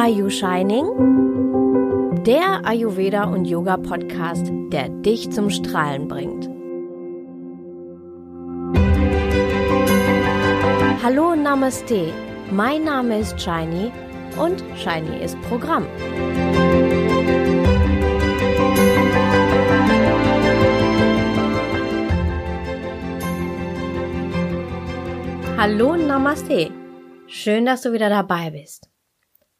Are You Shining? Der Ayurveda und Yoga Podcast, der dich zum Strahlen bringt. Hallo Namaste, mein Name ist Shiny und Shiny ist Programm. Hallo Namaste. Schön, dass du wieder dabei bist.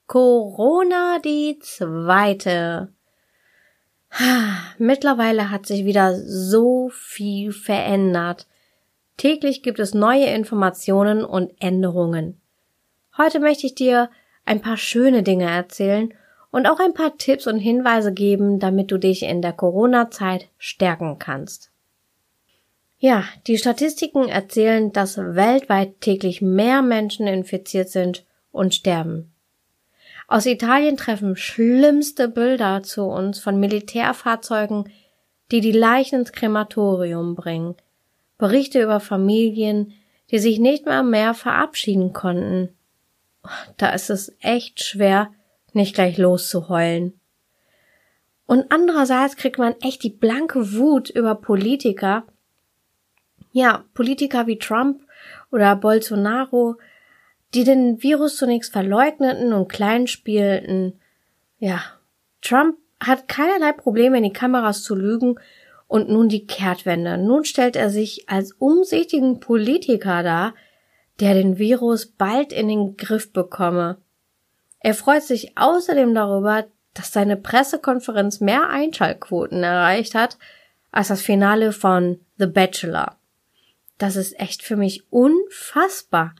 Corona die zweite. Mittlerweile hat sich wieder so viel verändert. Täglich gibt es neue Informationen und Änderungen. Heute möchte ich dir ein paar schöne Dinge erzählen und auch ein paar Tipps und Hinweise geben, damit du dich in der Corona-Zeit stärken kannst. Ja, die Statistiken erzählen, dass weltweit täglich mehr Menschen infiziert sind und sterben. Aus Italien treffen schlimmste Bilder zu uns von Militärfahrzeugen, die die Leichen ins Krematorium bringen. Berichte über Familien, die sich nicht mehr mehr verabschieden konnten. Da ist es echt schwer, nicht gleich loszuheulen. Und andererseits kriegt man echt die blanke Wut über Politiker, ja, Politiker wie Trump oder Bolsonaro, die den Virus zunächst verleugneten und kleinspielten. Ja, Trump hat keinerlei Probleme in die Kameras zu lügen und nun die Kehrtwende. Nun stellt er sich als umsichtigen Politiker dar, der den Virus bald in den Griff bekomme. Er freut sich außerdem darüber, dass seine Pressekonferenz mehr Einschaltquoten erreicht hat als das Finale von The Bachelor. Das ist echt für mich unfassbar.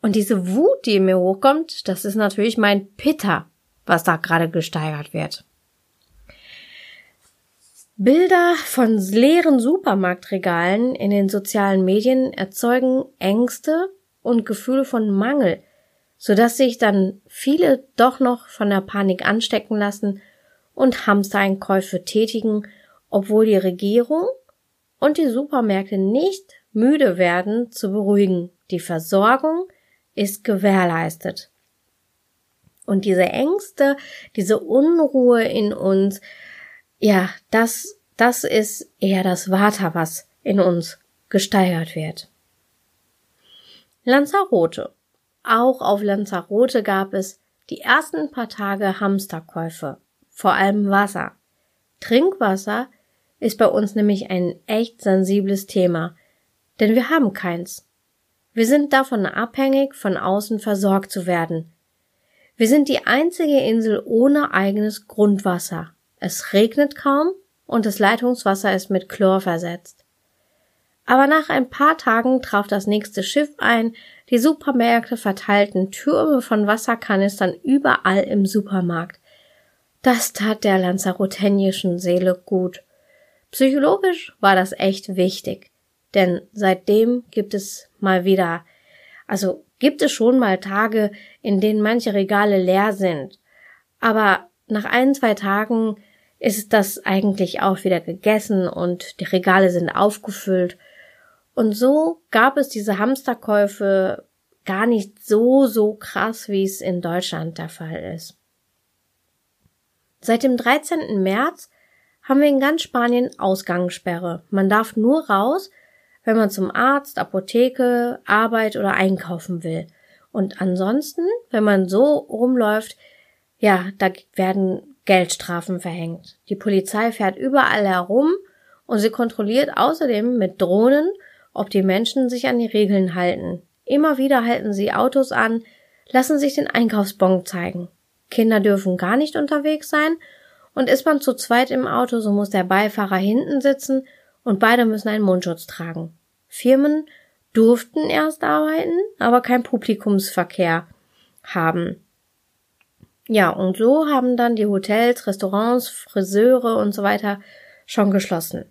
Und diese Wut, die in mir hochkommt, das ist natürlich mein Pitter, was da gerade gesteigert wird. Bilder von leeren Supermarktregalen in den sozialen Medien erzeugen Ängste und Gefühle von Mangel, sodass sich dann viele doch noch von der Panik anstecken lassen und Hamstereinkäufe tätigen, obwohl die Regierung und die Supermärkte nicht müde werden, zu beruhigen. Die Versorgung ist gewährleistet. Und diese Ängste, diese Unruhe in uns, ja, das, das ist eher das Vata, was in uns gesteigert wird. Lanzarote. Auch auf Lanzarote gab es die ersten paar Tage Hamsterkäufe, vor allem Wasser. Trinkwasser ist bei uns nämlich ein echt sensibles Thema denn wir haben keins. Wir sind davon abhängig, von außen versorgt zu werden. Wir sind die einzige Insel ohne eigenes Grundwasser. Es regnet kaum und das Leitungswasser ist mit Chlor versetzt. Aber nach ein paar Tagen traf das nächste Schiff ein, die Supermärkte verteilten Türme von Wasserkanistern überall im Supermarkt. Das tat der lanzarothenischen Seele gut. Psychologisch war das echt wichtig. Denn seitdem gibt es mal wieder, also gibt es schon mal Tage, in denen manche Regale leer sind. Aber nach ein, zwei Tagen ist das eigentlich auch wieder gegessen und die Regale sind aufgefüllt. Und so gab es diese Hamsterkäufe gar nicht so, so krass, wie es in Deutschland der Fall ist. Seit dem 13. März haben wir in ganz Spanien Ausgangssperre. Man darf nur raus, wenn man zum Arzt, Apotheke, Arbeit oder einkaufen will. Und ansonsten, wenn man so rumläuft, ja, da werden Geldstrafen verhängt. Die Polizei fährt überall herum und sie kontrolliert außerdem mit Drohnen, ob die Menschen sich an die Regeln halten. Immer wieder halten sie Autos an, lassen sich den Einkaufsbon zeigen. Kinder dürfen gar nicht unterwegs sein und ist man zu zweit im Auto, so muss der Beifahrer hinten sitzen und beide müssen einen Mundschutz tragen. Firmen durften erst arbeiten, aber kein Publikumsverkehr haben. Ja, und so haben dann die Hotels, Restaurants, Friseure und so weiter schon geschlossen.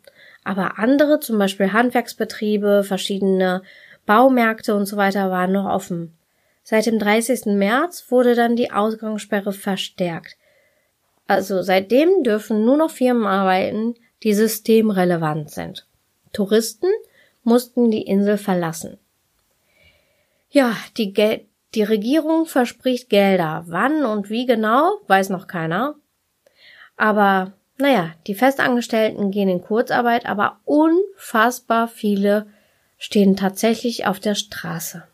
Aber andere, zum Beispiel Handwerksbetriebe, verschiedene Baumärkte und so weiter waren noch offen. Seit dem 30. März wurde dann die Ausgangssperre verstärkt. Also seitdem dürfen nur noch Firmen arbeiten, die systemrelevant sind. Touristen mussten die Insel verlassen. Ja, die, Gel Die Regierung verspricht Gelder. Wann und wie genau, weiß noch keiner. Aber naja, die Festangestellten gehen in Kurzarbeit, aber unfassbar viele stehen tatsächlich auf der Straße.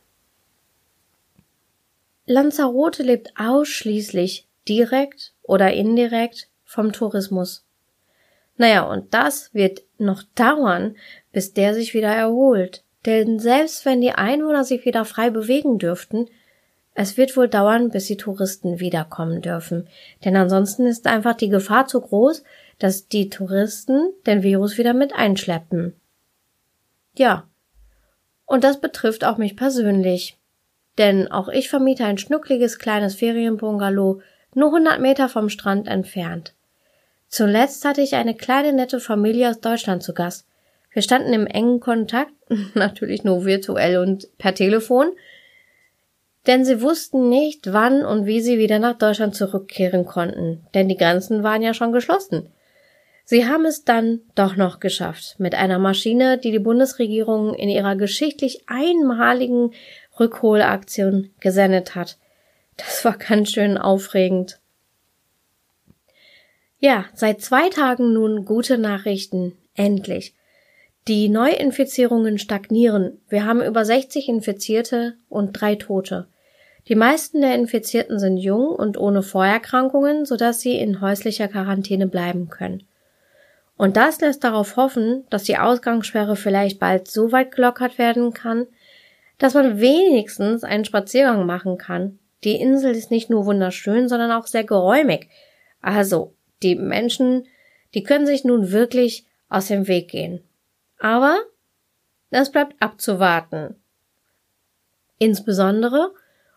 Lanzarote lebt ausschließlich direkt oder indirekt vom Tourismus. Naja, und das wird noch dauern, bis der sich wieder erholt. Denn selbst wenn die Einwohner sich wieder frei bewegen dürften, es wird wohl dauern, bis die Touristen wiederkommen dürfen. Denn ansonsten ist einfach die Gefahr zu groß, dass die Touristen den Virus wieder mit einschleppen. Ja. Und das betrifft auch mich persönlich. Denn auch ich vermiete ein schnuckliges kleines Ferienbungalow nur 100 Meter vom Strand entfernt. Zuletzt hatte ich eine kleine nette Familie aus Deutschland zu Gast. Wir standen im engen Kontakt, natürlich nur virtuell und per Telefon, denn sie wussten nicht, wann und wie sie wieder nach Deutschland zurückkehren konnten, denn die Grenzen waren ja schon geschlossen. Sie haben es dann doch noch geschafft, mit einer Maschine, die die Bundesregierung in ihrer geschichtlich einmaligen Rückholaktion gesendet hat. Das war ganz schön aufregend. Ja, seit zwei Tagen nun gute Nachrichten. Endlich. Die Neuinfizierungen stagnieren. Wir haben über 60 Infizierte und drei Tote. Die meisten der Infizierten sind jung und ohne Vorerkrankungen, sodass sie in häuslicher Quarantäne bleiben können. Und das lässt darauf hoffen, dass die Ausgangssperre vielleicht bald so weit gelockert werden kann, dass man wenigstens einen Spaziergang machen kann. Die Insel ist nicht nur wunderschön, sondern auch sehr geräumig. Also die Menschen, die können sich nun wirklich aus dem Weg gehen. Aber es bleibt abzuwarten. Insbesondere,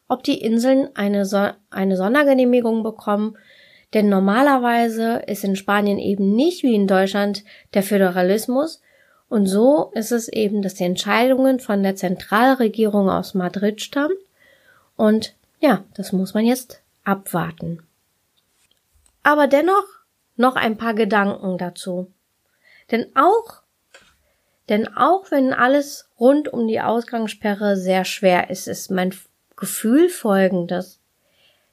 ob die Inseln eine, so eine Sondergenehmigung bekommen, denn normalerweise ist in Spanien eben nicht wie in Deutschland der Föderalismus und so ist es eben, dass die Entscheidungen von der Zentralregierung aus Madrid stammen und ja, das muss man jetzt abwarten. Aber dennoch noch ein paar Gedanken dazu. Denn auch, denn auch wenn alles rund um die Ausgangssperre sehr schwer ist, ist mein Gefühl folgendes.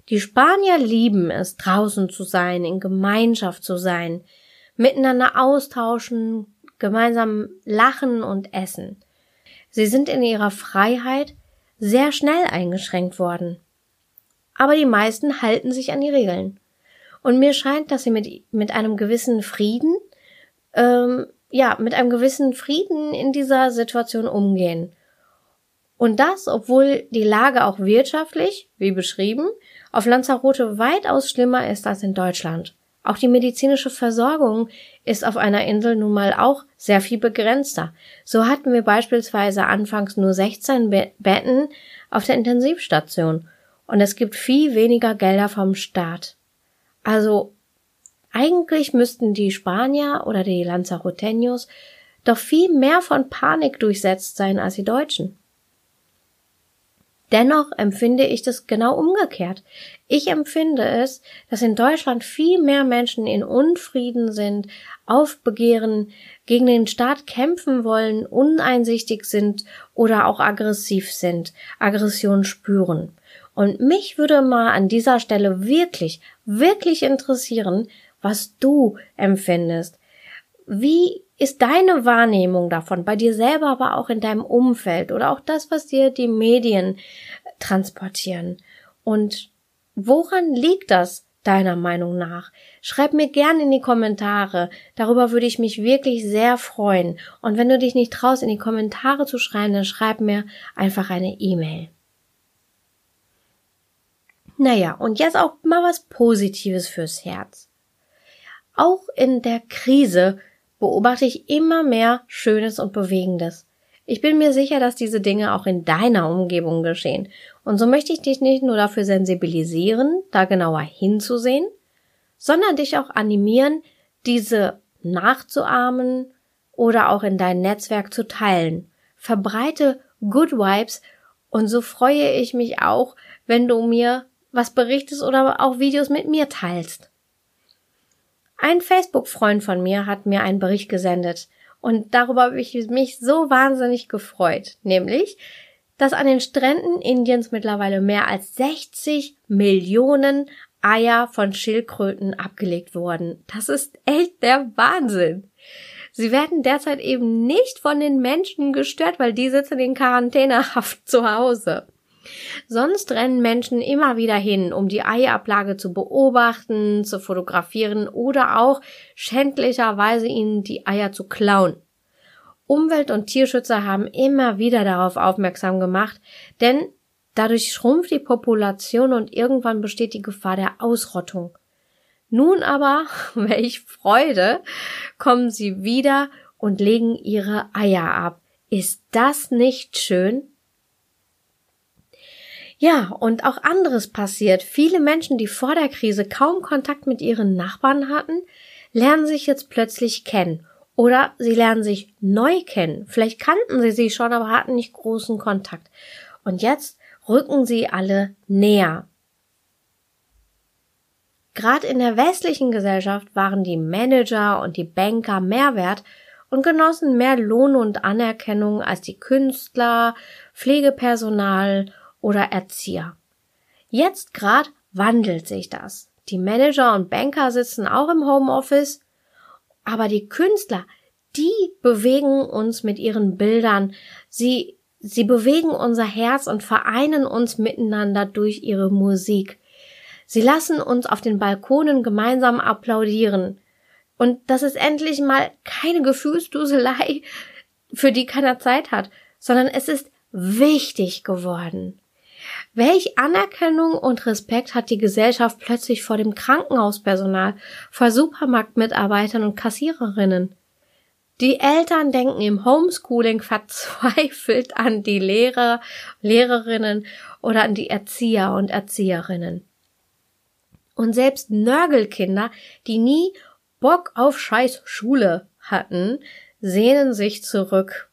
Die Spanier lieben es, draußen zu sein, in Gemeinschaft zu sein, miteinander austauschen, gemeinsam lachen und essen. Sie sind in ihrer Freiheit sehr schnell eingeschränkt worden. Aber die meisten halten sich an die Regeln. Und mir scheint, dass sie mit, mit einem gewissen Frieden, ähm, ja, mit einem gewissen Frieden in dieser Situation umgehen. Und das, obwohl die Lage auch wirtschaftlich, wie beschrieben, auf Lanzarote weitaus schlimmer ist als in Deutschland. Auch die medizinische Versorgung ist auf einer Insel nun mal auch sehr viel begrenzter. So hatten wir beispielsweise anfangs nur 16 Betten auf der Intensivstation und es gibt viel weniger Gelder vom Staat. Also eigentlich müssten die Spanier oder die Lanzaroteños doch viel mehr von Panik durchsetzt sein als die Deutschen. Dennoch empfinde ich das genau umgekehrt. Ich empfinde es, dass in Deutschland viel mehr Menschen in Unfrieden sind, aufbegehren, gegen den Staat kämpfen wollen, uneinsichtig sind oder auch aggressiv sind, Aggression spüren. Und mich würde mal an dieser Stelle wirklich, wirklich interessieren, was du empfindest. Wie ist deine Wahrnehmung davon, bei dir selber, aber auch in deinem Umfeld oder auch das, was dir die Medien transportieren? Und woran liegt das deiner Meinung nach? Schreib mir gern in die Kommentare. Darüber würde ich mich wirklich sehr freuen. Und wenn du dich nicht traust, in die Kommentare zu schreiben, dann schreib mir einfach eine E-Mail. Naja, und jetzt auch mal was Positives fürs Herz. Auch in der Krise beobachte ich immer mehr Schönes und Bewegendes. Ich bin mir sicher, dass diese Dinge auch in deiner Umgebung geschehen. Und so möchte ich dich nicht nur dafür sensibilisieren, da genauer hinzusehen, sondern dich auch animieren, diese nachzuahmen oder auch in dein Netzwerk zu teilen. Verbreite Good Vibes und so freue ich mich auch, wenn du mir was berichtest oder auch Videos mit mir teilst. Ein Facebook-Freund von mir hat mir einen Bericht gesendet und darüber habe ich mich so wahnsinnig gefreut, nämlich, dass an den Stränden Indiens mittlerweile mehr als 60 Millionen Eier von Schildkröten abgelegt wurden. Das ist echt der Wahnsinn. Sie werden derzeit eben nicht von den Menschen gestört, weil die sitzen in Quarantänehaft zu Hause. Sonst rennen Menschen immer wieder hin, um die Eiablage zu beobachten, zu fotografieren oder auch schändlicherweise ihnen die Eier zu klauen. Umwelt- und Tierschützer haben immer wieder darauf aufmerksam gemacht, denn dadurch schrumpft die Population und irgendwann besteht die Gefahr der Ausrottung. Nun aber, welch Freude, kommen sie wieder und legen ihre Eier ab. Ist das nicht schön? Ja, und auch anderes passiert. Viele Menschen, die vor der Krise kaum Kontakt mit ihren Nachbarn hatten, lernen sich jetzt plötzlich kennen. Oder sie lernen sich neu kennen. Vielleicht kannten sie sie schon, aber hatten nicht großen Kontakt. Und jetzt rücken sie alle näher. Gerade in der westlichen Gesellschaft waren die Manager und die Banker mehr wert und genossen mehr Lohn und Anerkennung als die Künstler, Pflegepersonal oder Erzieher. Jetzt grad wandelt sich das. Die Manager und Banker sitzen auch im Homeoffice, aber die Künstler, die bewegen uns mit ihren Bildern, sie, sie bewegen unser Herz und vereinen uns miteinander durch ihre Musik. Sie lassen uns auf den Balkonen gemeinsam applaudieren. Und das ist endlich mal keine Gefühlsduselei, für die keiner Zeit hat, sondern es ist wichtig geworden. Welch Anerkennung und Respekt hat die Gesellschaft plötzlich vor dem Krankenhauspersonal, vor Supermarktmitarbeitern und Kassiererinnen? Die Eltern denken im Homeschooling verzweifelt an die Lehrer, Lehrerinnen oder an die Erzieher und Erzieherinnen. Und selbst Nörgelkinder, die nie Bock auf scheiß Schule hatten, sehnen sich zurück.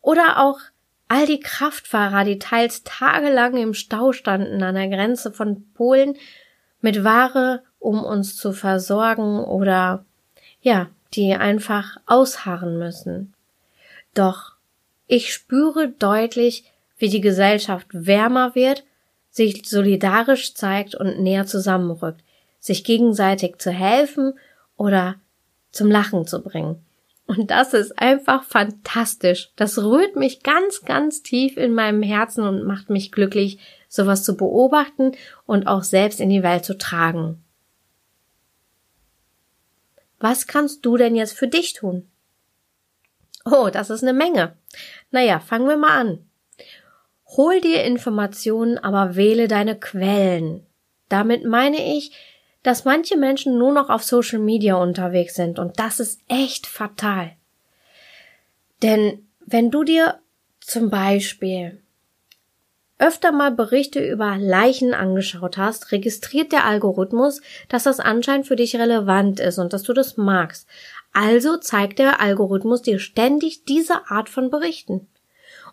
Oder auch All die Kraftfahrer, die teils tagelang im Stau standen an der Grenze von Polen mit Ware, um uns zu versorgen oder ja, die einfach ausharren müssen. Doch ich spüre deutlich, wie die Gesellschaft wärmer wird, sich solidarisch zeigt und näher zusammenrückt, sich gegenseitig zu helfen oder zum Lachen zu bringen. Und das ist einfach fantastisch. Das rührt mich ganz, ganz tief in meinem Herzen und macht mich glücklich, sowas zu beobachten und auch selbst in die Welt zu tragen. Was kannst du denn jetzt für dich tun? Oh, das ist eine Menge. Naja, fangen wir mal an. Hol dir Informationen, aber wähle deine Quellen. Damit meine ich, dass manche Menschen nur noch auf Social Media unterwegs sind und das ist echt fatal. Denn wenn du dir zum Beispiel öfter mal Berichte über Leichen angeschaut hast, registriert der Algorithmus, dass das anscheinend für dich relevant ist und dass du das magst. Also zeigt der Algorithmus dir ständig diese Art von Berichten.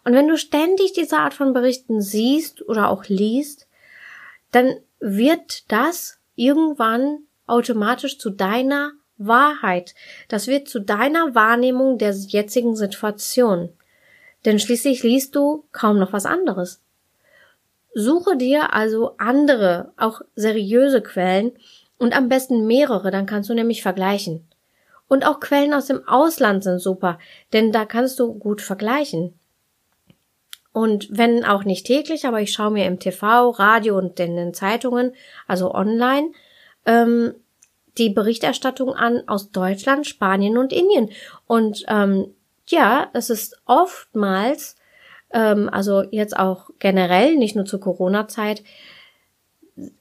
Und wenn du ständig diese Art von Berichten siehst oder auch liest, dann wird das irgendwann automatisch zu deiner Wahrheit. Das wird zu deiner Wahrnehmung der jetzigen Situation. Denn schließlich liest du kaum noch was anderes. Suche dir also andere, auch seriöse Quellen und am besten mehrere, dann kannst du nämlich vergleichen. Und auch Quellen aus dem Ausland sind super, denn da kannst du gut vergleichen. Und wenn auch nicht täglich, aber ich schaue mir im TV, Radio und in den Zeitungen, also online, ähm, die Berichterstattung an aus Deutschland, Spanien und Indien. Und ähm, ja, es ist oftmals, ähm, also jetzt auch generell, nicht nur zur Corona-Zeit,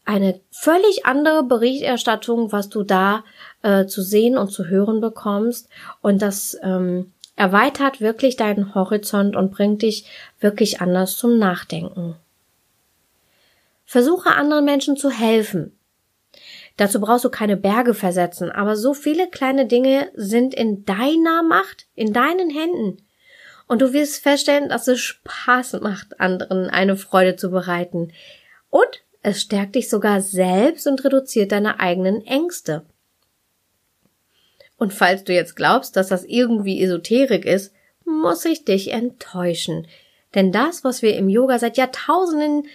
eine völlig andere Berichterstattung, was du da äh, zu sehen und zu hören bekommst. Und das ähm, erweitert wirklich deinen Horizont und bringt dich wirklich anders zum Nachdenken. Versuche anderen Menschen zu helfen. Dazu brauchst du keine Berge versetzen, aber so viele kleine Dinge sind in deiner Macht, in deinen Händen. Und du wirst feststellen, dass es Spaß macht, anderen eine Freude zu bereiten. Und es stärkt dich sogar selbst und reduziert deine eigenen Ängste. Und falls du jetzt glaubst, dass das irgendwie Esoterik ist, muss ich dich enttäuschen. Denn das, was wir im Yoga seit Jahrtausenden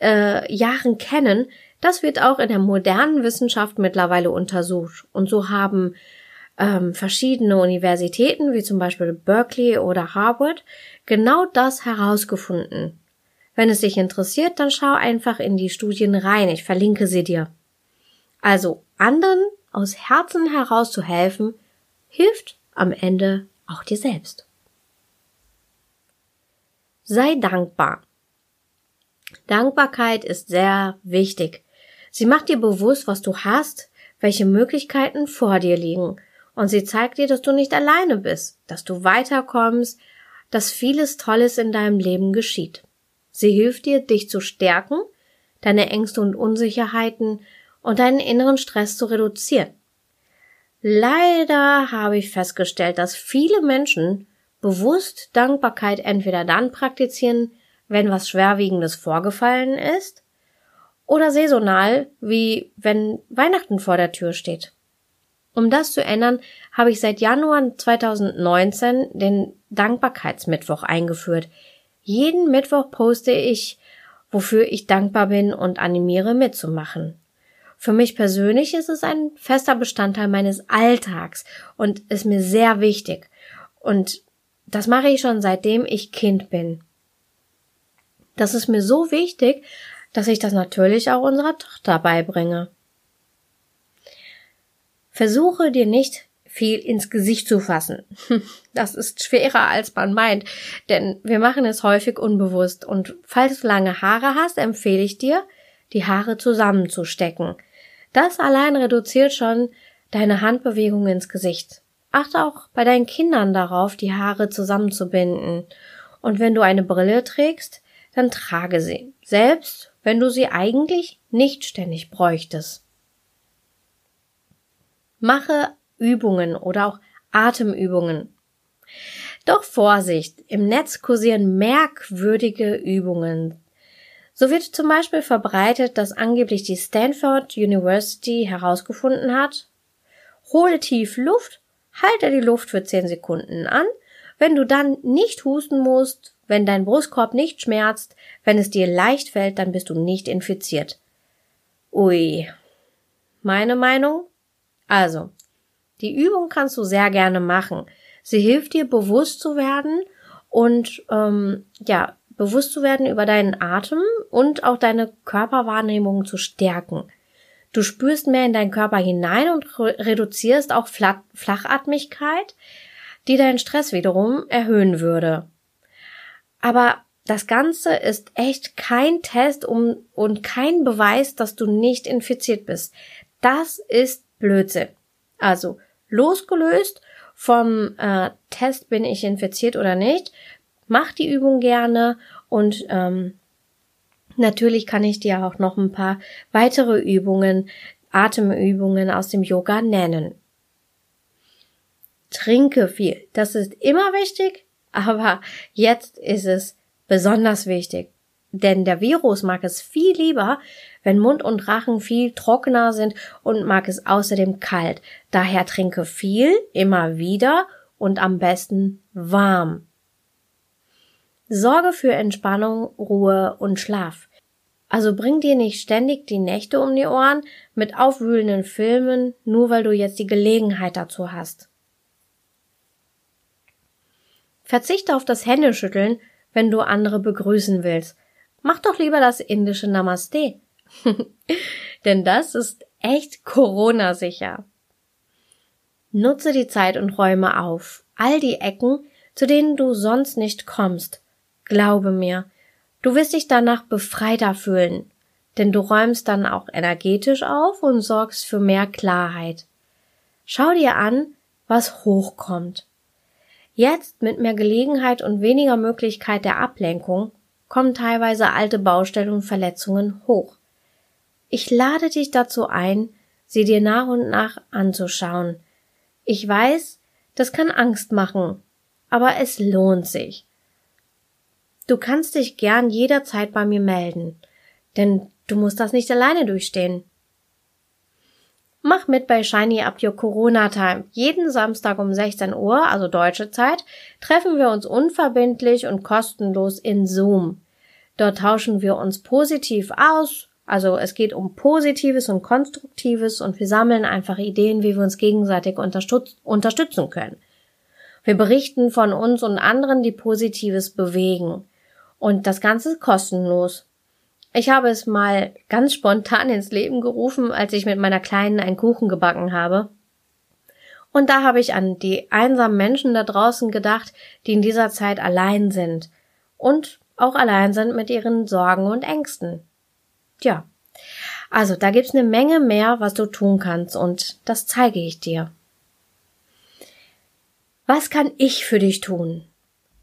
äh, Jahren kennen, das wird auch in der modernen Wissenschaft mittlerweile untersucht. Und so haben ähm, verschiedene Universitäten, wie zum Beispiel Berkeley oder Harvard, genau das herausgefunden. Wenn es dich interessiert, dann schau einfach in die Studien rein. Ich verlinke sie dir. Also anderen aus Herzen heraus zu helfen, hilft am Ende auch dir selbst. Sei dankbar. Dankbarkeit ist sehr wichtig. Sie macht dir bewusst, was du hast, welche Möglichkeiten vor dir liegen. Und sie zeigt dir, dass du nicht alleine bist, dass du weiterkommst, dass vieles Tolles in deinem Leben geschieht. Sie hilft dir, dich zu stärken, deine Ängste und Unsicherheiten und deinen inneren Stress zu reduzieren. Leider habe ich festgestellt, dass viele Menschen bewusst Dankbarkeit entweder dann praktizieren, wenn was Schwerwiegendes vorgefallen ist, oder saisonal, wie wenn Weihnachten vor der Tür steht. Um das zu ändern, habe ich seit Januar 2019 den Dankbarkeitsmittwoch eingeführt. Jeden Mittwoch poste ich, wofür ich dankbar bin und animiere mitzumachen. Für mich persönlich ist es ein fester Bestandteil meines Alltags und ist mir sehr wichtig. Und das mache ich schon seitdem ich Kind bin. Das ist mir so wichtig, dass ich das natürlich auch unserer Tochter beibringe. Versuche dir nicht viel ins Gesicht zu fassen. Das ist schwerer als man meint, denn wir machen es häufig unbewusst und falls du lange Haare hast, empfehle ich dir, die Haare zusammenzustecken. Das allein reduziert schon deine Handbewegung ins Gesicht. Achte auch bei deinen Kindern darauf, die Haare zusammenzubinden. Und wenn du eine Brille trägst, dann trage sie, selbst wenn du sie eigentlich nicht ständig bräuchtest. Mache Übungen oder auch Atemübungen. Doch Vorsicht, im Netz kursieren merkwürdige Übungen. So wird zum Beispiel verbreitet, dass angeblich die Stanford University herausgefunden hat, hole tief Luft, halte die Luft für 10 Sekunden an, wenn du dann nicht husten musst, wenn dein Brustkorb nicht schmerzt, wenn es dir leicht fällt, dann bist du nicht infiziert. Ui. Meine Meinung? Also, die Übung kannst du sehr gerne machen. Sie hilft dir, bewusst zu werden und ähm, ja, bewusst zu werden über deinen Atem und auch deine Körperwahrnehmung zu stärken. Du spürst mehr in deinen Körper hinein und reduzierst auch Flachatmigkeit, die deinen Stress wiederum erhöhen würde. Aber das Ganze ist echt kein Test um, und kein Beweis, dass du nicht infiziert bist. Das ist Blödsinn. Also losgelöst vom äh, Test, bin ich infiziert oder nicht, mach die Übung gerne und ähm, natürlich kann ich dir auch noch ein paar weitere Übungen, Atemübungen aus dem Yoga nennen. Trinke viel. Das ist immer wichtig, aber jetzt ist es besonders wichtig. Denn der Virus mag es viel lieber, wenn Mund und Rachen viel trockener sind und mag es außerdem kalt. Daher trinke viel, immer wieder und am besten warm. Sorge für Entspannung, Ruhe und Schlaf. Also bring dir nicht ständig die Nächte um die Ohren mit aufwühlenden Filmen, nur weil du jetzt die Gelegenheit dazu hast. Verzichte auf das Händeschütteln, wenn du andere begrüßen willst. Mach doch lieber das indische Namaste. Denn das ist echt Corona-sicher. Nutze die Zeit und räume auf. All die Ecken, zu denen du sonst nicht kommst. Glaube mir, du wirst dich danach befreiter fühlen. Denn du räumst dann auch energetisch auf und sorgst für mehr Klarheit. Schau dir an, was hochkommt. Jetzt mit mehr Gelegenheit und weniger Möglichkeit der Ablenkung kommen teilweise alte Baustellen und Verletzungen hoch. Ich lade dich dazu ein, sie dir nach und nach anzuschauen. Ich weiß, das kann Angst machen, aber es lohnt sich. Du kannst dich gern jederzeit bei mir melden, denn du musst das nicht alleine durchstehen. Mach mit bei Shiny Up Your Corona Time. Jeden Samstag um 16 Uhr, also deutsche Zeit, treffen wir uns unverbindlich und kostenlos in Zoom. Dort tauschen wir uns positiv aus. Also es geht um Positives und Konstruktives und wir sammeln einfach Ideen, wie wir uns gegenseitig unterstützen können. Wir berichten von uns und anderen, die Positives bewegen. Und das Ganze kostenlos. Ich habe es mal ganz spontan ins Leben gerufen, als ich mit meiner Kleinen einen Kuchen gebacken habe. Und da habe ich an die einsamen Menschen da draußen gedacht, die in dieser Zeit allein sind und auch allein sind mit ihren Sorgen und Ängsten. Tja, also da gibt's eine Menge mehr, was du tun kannst und das zeige ich dir. Was kann ich für dich tun?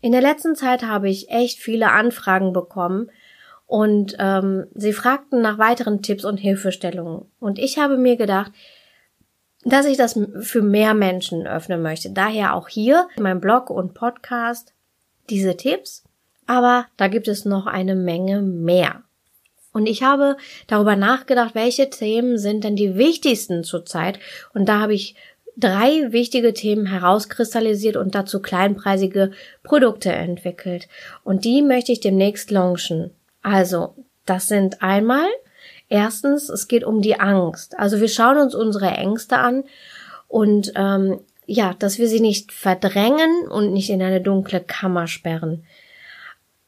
In der letzten Zeit habe ich echt viele Anfragen bekommen, und ähm, sie fragten nach weiteren Tipps und Hilfestellungen. Und ich habe mir gedacht, dass ich das für mehr Menschen öffnen möchte. Daher auch hier in meinem Blog und Podcast diese Tipps. Aber da gibt es noch eine Menge mehr. Und ich habe darüber nachgedacht, welche Themen sind denn die wichtigsten zurzeit. Und da habe ich drei wichtige Themen herauskristallisiert und dazu kleinpreisige Produkte entwickelt. Und die möchte ich demnächst launchen. Also, das sind einmal, erstens, es geht um die Angst. Also wir schauen uns unsere Ängste an und ähm, ja, dass wir sie nicht verdrängen und nicht in eine dunkle Kammer sperren.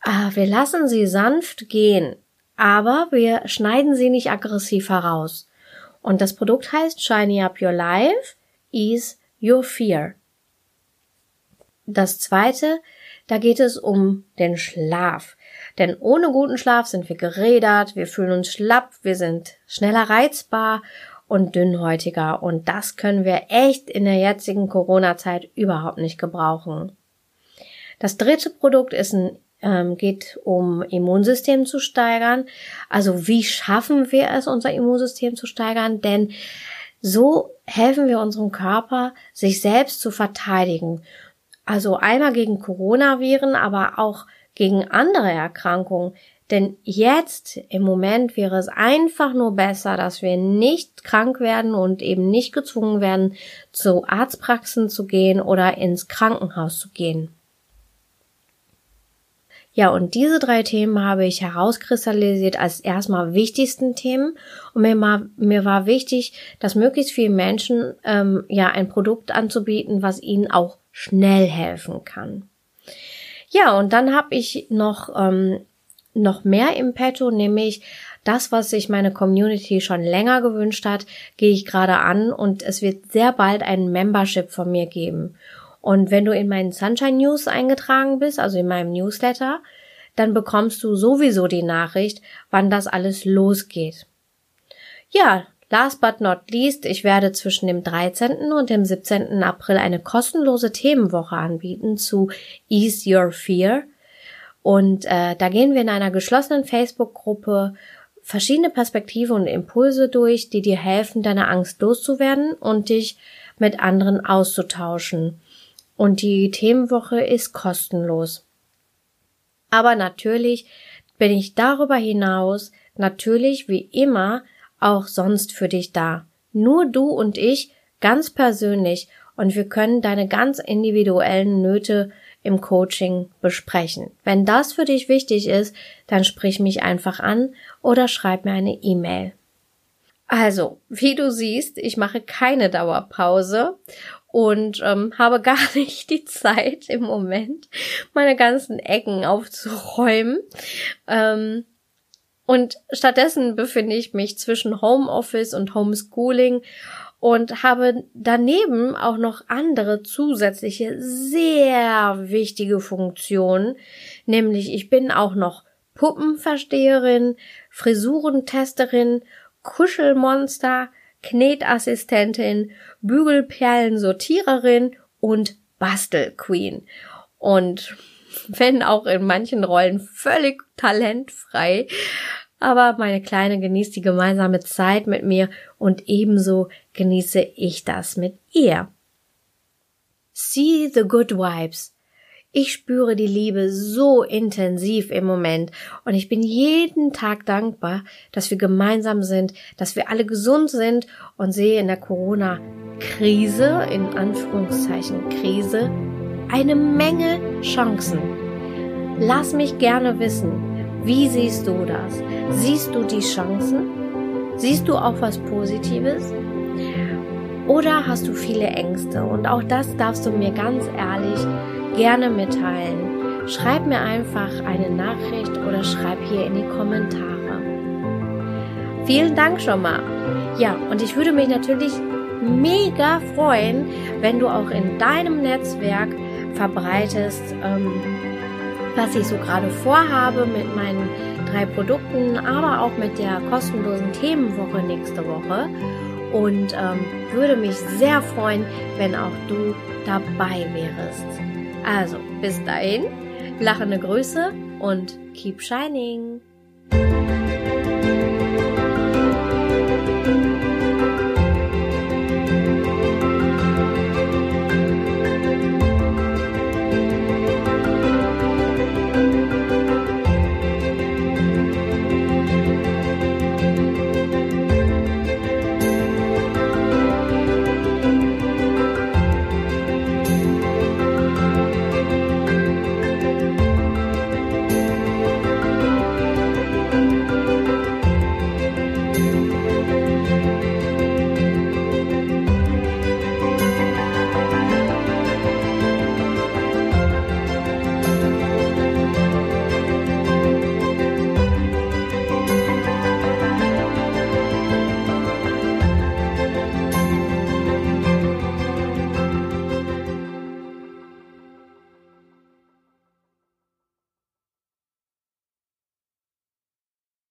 Äh, wir lassen sie sanft gehen, aber wir schneiden sie nicht aggressiv heraus. Und das Produkt heißt Shiny Up Your Life, Ease Your Fear. Das zweite, da geht es um den Schlaf. Denn ohne guten Schlaf sind wir gerädert, wir fühlen uns schlapp, wir sind schneller reizbar und dünnhäutiger. Und das können wir echt in der jetzigen Corona-Zeit überhaupt nicht gebrauchen. Das dritte Produkt ist ein ähm, geht um Immunsystem zu steigern. Also wie schaffen wir es, unser Immunsystem zu steigern? Denn so helfen wir unserem Körper, sich selbst zu verteidigen. Also einmal gegen Coronaviren, aber auch gegen andere Erkrankungen. Denn jetzt im Moment wäre es einfach nur besser, dass wir nicht krank werden und eben nicht gezwungen werden, zu Arztpraxen zu gehen oder ins Krankenhaus zu gehen. Ja, und diese drei Themen habe ich herauskristallisiert als erstmal wichtigsten Themen. Und mir, war, mir war wichtig, dass möglichst viele Menschen ähm, ja ein Produkt anzubieten, was ihnen auch schnell helfen kann. Ja, und dann habe ich noch, ähm, noch mehr im Petto, nämlich das, was sich meine Community schon länger gewünscht hat, gehe ich gerade an und es wird sehr bald ein Membership von mir geben. Und wenn du in meinen Sunshine News eingetragen bist, also in meinem Newsletter, dann bekommst du sowieso die Nachricht, wann das alles losgeht. Ja, Last but not least, ich werde zwischen dem 13. und dem 17. April eine kostenlose Themenwoche anbieten zu Ease Your Fear. Und äh, da gehen wir in einer geschlossenen Facebook-Gruppe verschiedene Perspektiven und Impulse durch, die dir helfen, deine Angst loszuwerden und dich mit anderen auszutauschen. Und die Themenwoche ist kostenlos. Aber natürlich bin ich darüber hinaus natürlich wie immer auch sonst für dich da. Nur du und ich, ganz persönlich, und wir können deine ganz individuellen Nöte im Coaching besprechen. Wenn das für dich wichtig ist, dann sprich mich einfach an oder schreib mir eine E-Mail. Also, wie du siehst, ich mache keine Dauerpause und ähm, habe gar nicht die Zeit im Moment, meine ganzen Ecken aufzuräumen. Ähm, und stattdessen befinde ich mich zwischen Homeoffice und Homeschooling und habe daneben auch noch andere zusätzliche sehr wichtige Funktionen, nämlich ich bin auch noch Puppenversteherin, Frisurentesterin, Kuschelmonster, Knetassistentin, Bügelperlensortiererin und Bastelqueen. Und wenn auch in manchen Rollen völlig talentfrei, aber meine Kleine genießt die gemeinsame Zeit mit mir und ebenso genieße ich das mit ihr. See the good vibes. Ich spüre die Liebe so intensiv im Moment und ich bin jeden Tag dankbar, dass wir gemeinsam sind, dass wir alle gesund sind und sehe in der Corona-Krise, in Anführungszeichen Krise, eine Menge Chancen. Lass mich gerne wissen, wie siehst du das? Siehst du die Chancen? Siehst du auch was Positives? Oder hast du viele Ängste? Und auch das darfst du mir ganz ehrlich gerne mitteilen. Schreib mir einfach eine Nachricht oder schreib hier in die Kommentare. Vielen Dank schon mal. Ja, und ich würde mich natürlich mega freuen, wenn du auch in deinem Netzwerk verbreitest, ähm, was ich so gerade vorhabe mit meinen drei Produkten, aber auch mit der kostenlosen Themenwoche nächste Woche und ähm, würde mich sehr freuen, wenn auch du dabei wärst. Also, bis dahin, lachende Grüße und keep shining!